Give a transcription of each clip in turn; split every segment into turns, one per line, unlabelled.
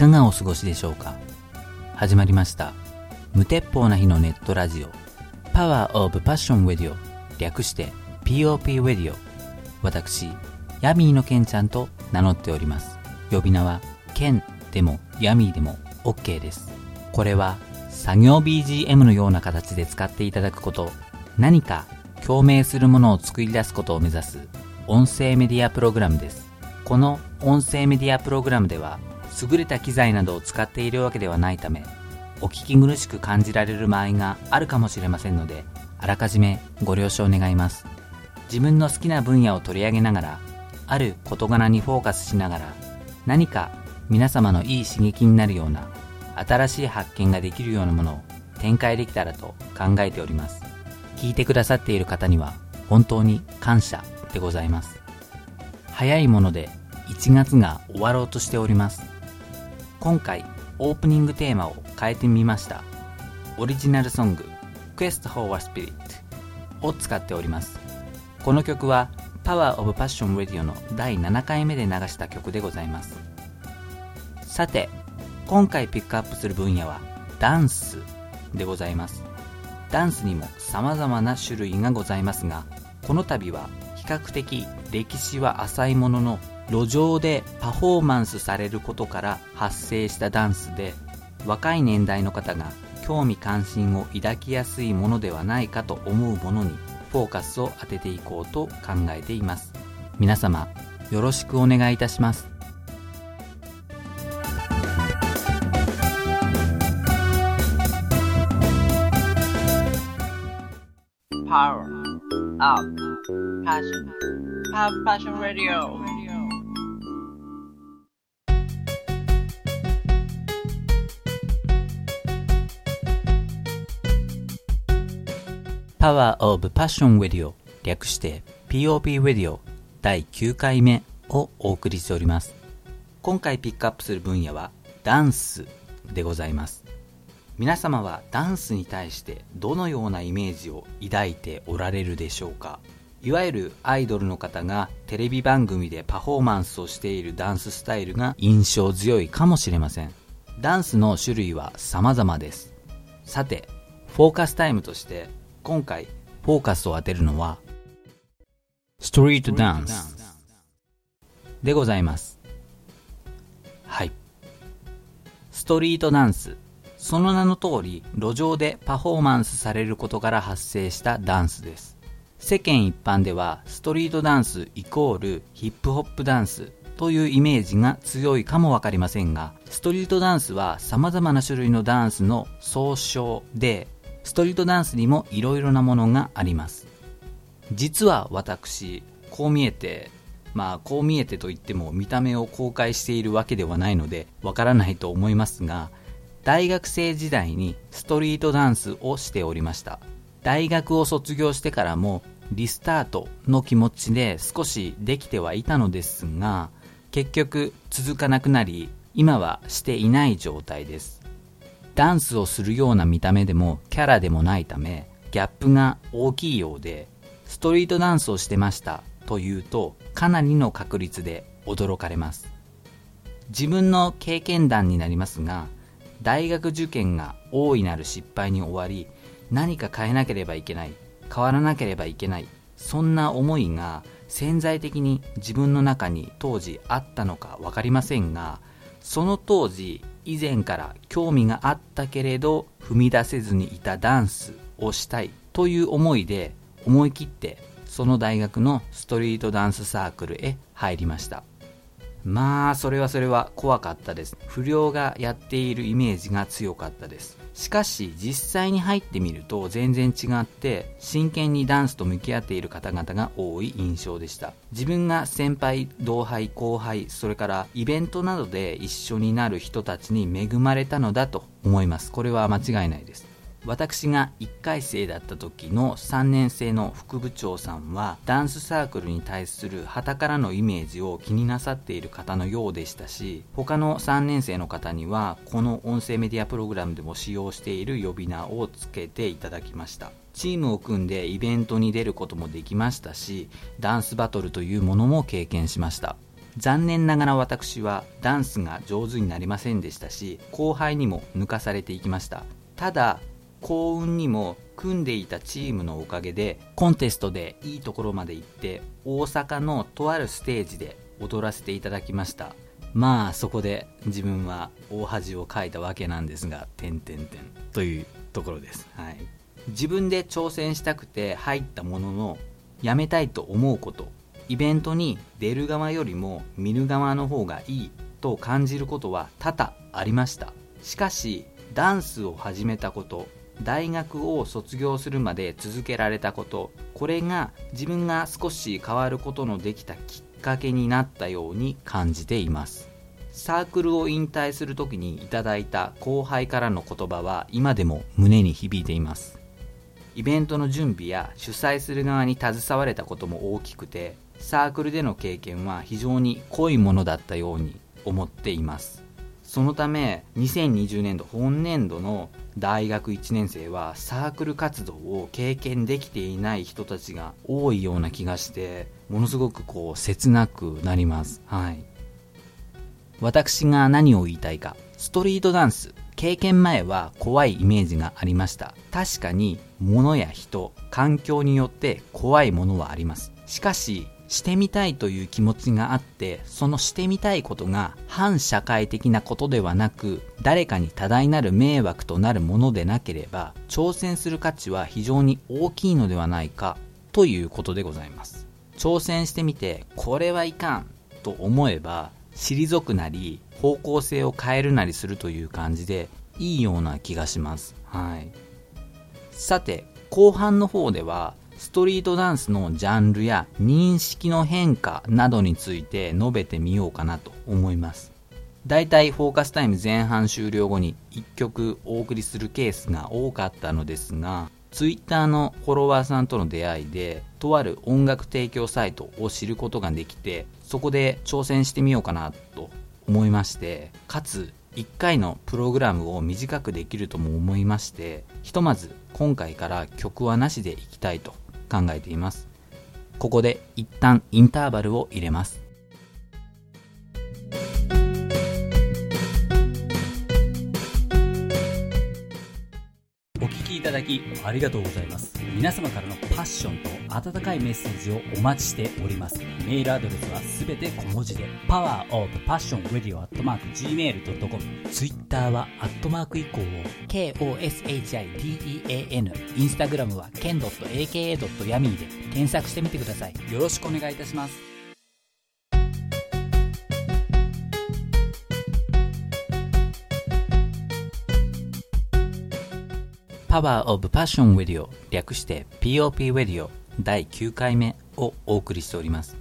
かがお過ごしでしょうか？始まりました。無鉄砲な日のネットラジオ。Power of Passion Radio 略して POP Radio 私ヤミーのケンちゃんと名乗っております。呼び名はケンでもヤミーでも OK です。これは作業 BGM のような形で使っていただくこと。何か共鳴するものを作り出すことを目指す音声メディアプログラムです。この音声メディアプログラムでは優れた機材などを使っているわけではないためお聞き苦しく感じられる場合があるかもしれませんのであらかじめご了承願います。自分の好きな分野を取り上げながらある事柄にフォーカスしながら何か皆様のいい刺激になるような新しい発見ができるようなものを展開できたらと考えております。聞いてくださっている方には本当に感謝でございます。早いもので1月が終わろうとしております。今回オープニングテーマを変えてみました。オリジナルソング「Quest for a Spirit」を使っております。この曲は Power of Passion Radio の第7回目で流した曲でございます。さて今回ピックアップする分野はダンスでございます。ダンスにも様々な種類がございますがこの度は比較的歴史は浅いものの路上でパフォーマンスされることから発生したダンスで若い年代の方が興味関心を抱きやすいものではないかと思うものにフォーカスを当てていこうと考えています。皆様よろしくお願いいたします。
Power Up Passion Have Passion Radio
パワーオブパッションウェディオ略して POP ウェディオ第9回目をお送りしております。今回ピックアップする分野はダンスでございます。皆様はダンスに対してどのようなイメージを抱いておられるでしょうか？いわゆるアイドルの方がテレビ番組でパフォーマンスをしているダンススタイルが印象強いかもしれません。ダンスの種類は様々です。さてフォーカスタイムとして今回フォーカスを当てるのはストリートダンスでございます。はい。ストリートダンスその名の通り路上でパフォーマンスされることから発生したダンスです。世間一般ではストリートダンスイコールヒップホップダンスというイメージが強いかもわかりませんがストリートダンスは様々な種類のダンスの総称でストリートダンスにも色々なものがあります。実は私こう見えてまあこう見えてと言っても見た目を公開しているわけではないのでわからないと思いますが大学生時代にストリートダンスをしておりました。大学を卒業してからもリスタートの気持ちで少しできてはいたのですが結局続かなくなり今はしていない状態です。ダンスをするような見た目でもキャラでもないためギャップが大きいようでストリートダンスをしてましたというとかなりの確率で驚かれます。自分の経験談になりますが大学受験が大いなる失敗に終わり何か変えなければいけない変わらなければいけないそんな思いが潜在的に自分の中に当時あったのか分かりませんがその当時以前から興味があったけれど踏み出せずにいたダンスをしたいという思いで思い切ってその大学のストリートダンスサークルへ入りました。まあそれはそれは怖かったです。不良がやっているイメージが強かったです。しかし実際に入ってみると全然違って真剣にダンスと向き合っている方々が多い印象でした。自分が先輩同輩後輩それからイベントなどで一緒になる人たちに恵まれたのだと思います。これは間違いないです。私が1回生だった時の3年生の副部長さんはダンスサークルに対する旗からのイメージを気になさっている方のようでしたし他の3年生の方にはこの音声メディアプログラムでも使用している呼び名をつけていただきました。チームを組んでイベントに出ることもできましたしダンスバトルというものも経験しました。残念ながら私はダンスが上手になりませんでしたし後輩にも抜かされていきました。ただ幸運にも組んでいたチームのおかげでコンテストでいいところまで行って大阪のとあるステージで踊らせていただきました。まあそこで自分は大恥をかいたわけなんですが点点点というところです、はい、自分で挑戦したくて入ったもののやめたいと思うこと。イベントに出る側よりも見る側の方がいいと感じることは多々ありました。しかしダンスを始めたこと大学を卒業するまで続けられたこと。これが自分が少し変わることのできたきっかけになったように感じています。サークルを引退する時にいただいた後輩からの言葉は今でも胸に響いています。イベントの準備や主催する側に携われたことも大きくてサークルでの経験は非常に濃いものだったように思っています。そのため2020年度本年度の大学1年生はサークル活動を経験できていない人たちが多いような気がしてものすごくこう切なくなります。はい。私が何を言いたいか。ストリートダンス。経験前は怖いイメージがありました。確かに物や人環境によって怖いものはあります。しかししてみたいという気持ちがあってそのしてみたいことが反社会的なことではなく誰かに多大なる迷惑となるものでなければ挑戦する価値は非常に大きいのではないかということでございます。挑戦してみてこれはいかんと思えば退くなり方向性を変えるなりするという感じでいいような気がします。はい。さて後半の方ではストリートダンスのジャンルや認識の変化などについて述べてみようかなと思います。だいいフォーカスタイム前半終了後に1曲お送りするケースが多かったのですが、ツイッターのフォロワーさんとの出会いで、とある音楽提供サイトを知ることができて、そこで挑戦してみようかなと思いまして、かつ1回のプログラムを短くできるとも思いまして、ひとまず今回から曲はなしでいきたいと考えています。ここで一旦インターバルを入れます。
きいただきありがとうございます。皆様からのパッションと温かいメッセージをお待ちしております。メールアドレスはすべて小文字で、powerofpassionradio.gmail.com Twitter はアットマーク以降を KOSHIDEAN インスタグラムは ken.aka.yami で検索してみてください。よろしくお願いいたします。
パワーオブパッションウェディオ略して POP ウェディオ第9回目をお送りしております。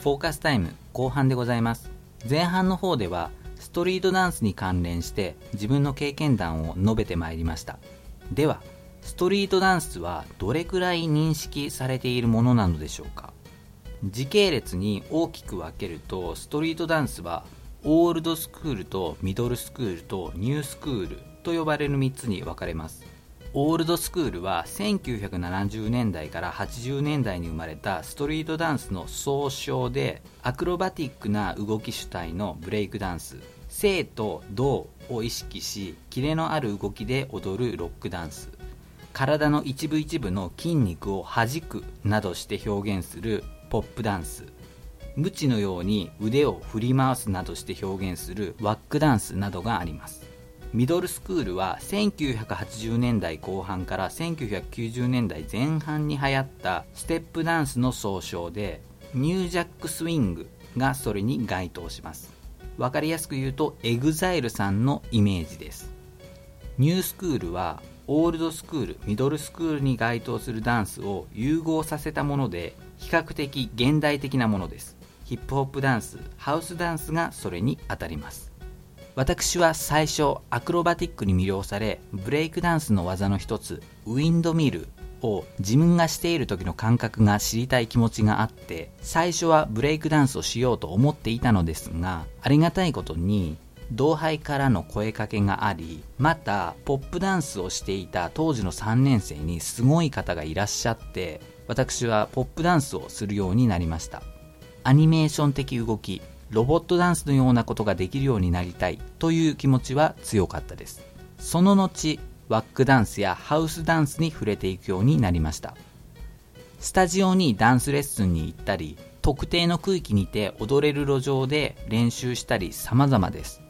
フォーカスタイム後半でございます。前半の方ではストリートダンスに関連して自分の経験談を述べてまいりました。では、ストリートダンスはどれくらい認識されているものなのでしょうか？時系列に大きく分けるとストリートダンスはオールドスクールとミドルスクールとニュースクールと呼ばれる3つに分かれますオールドスクールは1970年代から80年代に生まれたストリートダンスの総称でアクロバティックな動き主体のブレイクダンス。静と動を意識しキレのある動きで踊るロックダンス。体の一部一部の筋肉を弾くなどして表現するポップダンス。無知のように腕を振り回すなどして表現するワックダンスなどがあります。ミドルスクールは1980年代後半から1990年代前半に流行ったステップダンスの総称でニュージャックスイングがそれに該当します。わかりやすく言うと EXILE さんのイメージです。ニュースクールはオールドスクールミドルスクールに該当するダンスを融合させたもので比較的現代的なものです。ヒップホップダンスハウスダンスがそれにあたります。私は最初アクロバティックに魅了されブレイクダンスの技の一つウィンドミルを自分がしている時の感覚が知りたい気持ちがあって最初はブレイクダンスをしようと思っていたのですがありがたいことに同輩からの声かけがありまたポップダンスをしていた当時の3年生にすごい方がいらっしゃって私はポップダンスをするようになりました。アニメーション的動きロボットダンスのようなことができるようになりたいという気持ちは強かったです。その後ワックダンスやハウスダンスに触れていくようになりました。スタジオにダンスレッスンに行ったり特定の区域にて踊れる路上で練習したり様々です。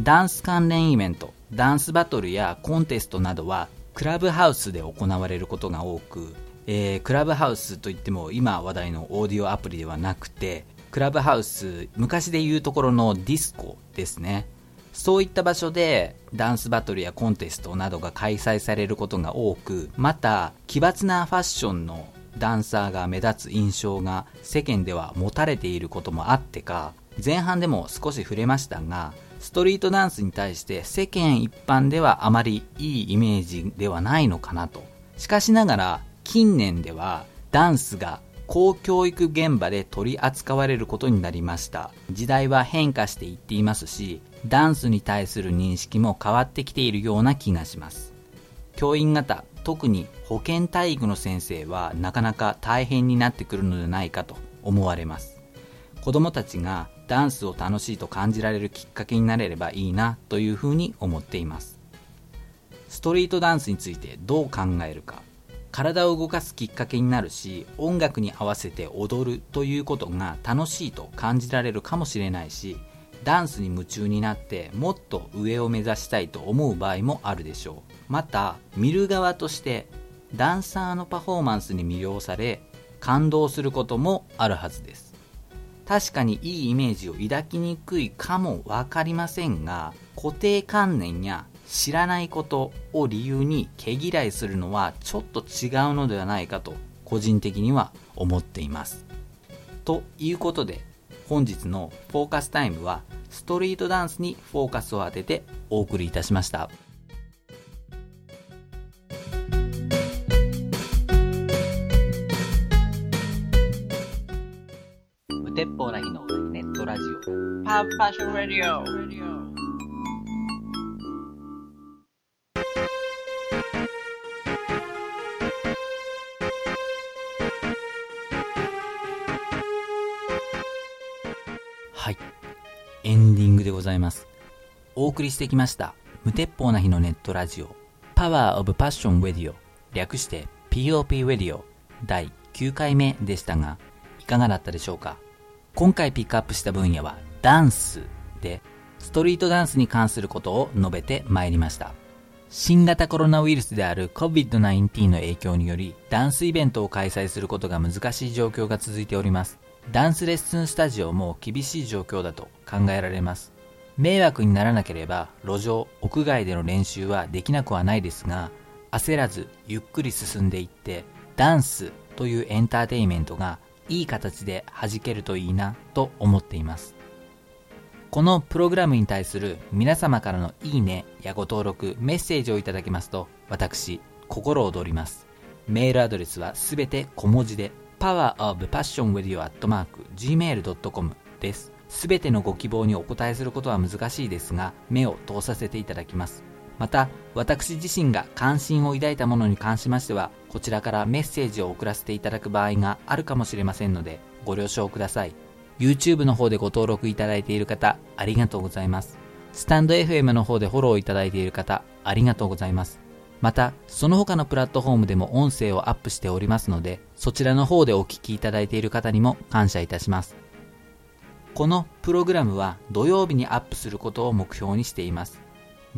ダンス関連イベントダンスバトルやコンテストなどはクラブハウスで行われることが多く、えー、クラブハウスといっても今話題のオーディオアプリではなくてクラブハウス、昔でいうところのディスコですね。そういった場所でダンスバトルやコンテストなどが開催されることが多く、また奇抜なファッションのダンサーが目立つ印象が世間では持たれていることもあってか、前半でも少し触れましたが、ストリートダンスに対して世間一般ではあまりいいイメージではないのかなと。しかしながら近年ではダンスが公教育現場で取り扱われることになりました。時代は変化していっていますしダンスに対する認識も変わってきているような気がします。教員方特に保健体育の先生はなかなか大変になってくるのではないかと思われます。子供たちがダンスを楽しいと感じられるきっかけになれればいいなというふうに思っています。ストリートダンスについてどう考えるか。体を動かすきっかけになるし音楽に合わせて踊るということが楽しいと感じられるかもしれないしダンスに夢中になってもっと上を目指したいと思う場合もあるでしょう。また見る側としてダンサーのパフォーマンスに魅了され感動することもあるはずです。確かにいいイメージを抱きにくいかも分かりませんが固定観念や知らないことを理由に毛嫌いするのはちょっと違うのではないかと個人的には思っています。ということで本日のフォーカスタイムはストリートダンスにフォーカスを当ててお送りいたしました。無鉄砲な日のネットラジオ。
パーパッションラディオ。
ございます。お送りしてきました、無鉄砲な日のネットラジオ、パワーオブパッションウェディオ、略して POP ウェディオ第9回目でしたが、いかがだったでしょうか？今回ピックアップした分野はダンスで、ストリートダンスに関することを述べてまいりました。新型コロナウイルスである COVID-19 の影響により、ダンスイベントを開催することが難しい状況が続いております。ダンスレッスンスタジオも厳しい状況だと考えられます。迷惑にならなければ路上、屋外での練習はできなくはないですが、焦らずゆっくり進んでいって、ダンスというエンターテインメントがいい形で弾けるといいなと思っています。このプログラムに対する皆様からのいいねやご登録、メッセージをいただけますと、私、心躍ります。メールアドレスはすべて小文字で powerofpassionwithyo.gmail.com です。すべてのご希望にお答えすることは難しいですが、目を通させていただきます。また、私自身が関心を抱いたものに関しましては、こちらからメッセージを送らせていただく場合があるかもしれませんので、ご了承ください。YouTube の方でご登録いただいている方、ありがとうございます。スタンド FM の方でフォローいただいている方、ありがとうございます。また、その他のプラットフォームでも音声をアップしておりますので、そちらの方でお聞きいただいている方にも感謝いたします。このプログラムは土曜日にアップすることを目標にしています。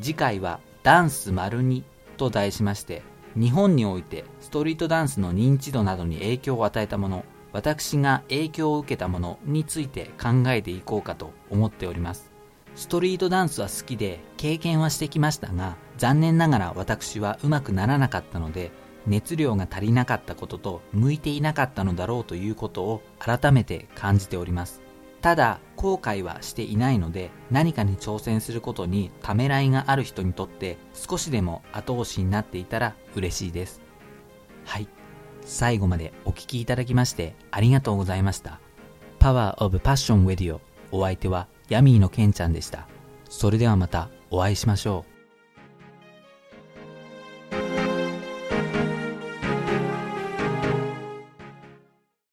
次回はダンス丸2と題しまして、日本においてストリートダンスの認知度などに影響を与えたもの、私が影響を受けたものについて考えていこうかと思っております。ストリートダンスは好きで経験はしてきましたが、残念ながら私はうまくならなかったので、熱量が足りなかったことと向いていなかったのだろうということを改めて感じております。ただ、後悔はしていないので、何かに挑戦することにためらいがある人にとって少しでも後押しになっていたら嬉しいです。はい。最後までお聴きいただきましてありがとうございました。Power of Passion Radio お相手はヤミーのケンちゃんでした。それではまたお会いしましょう。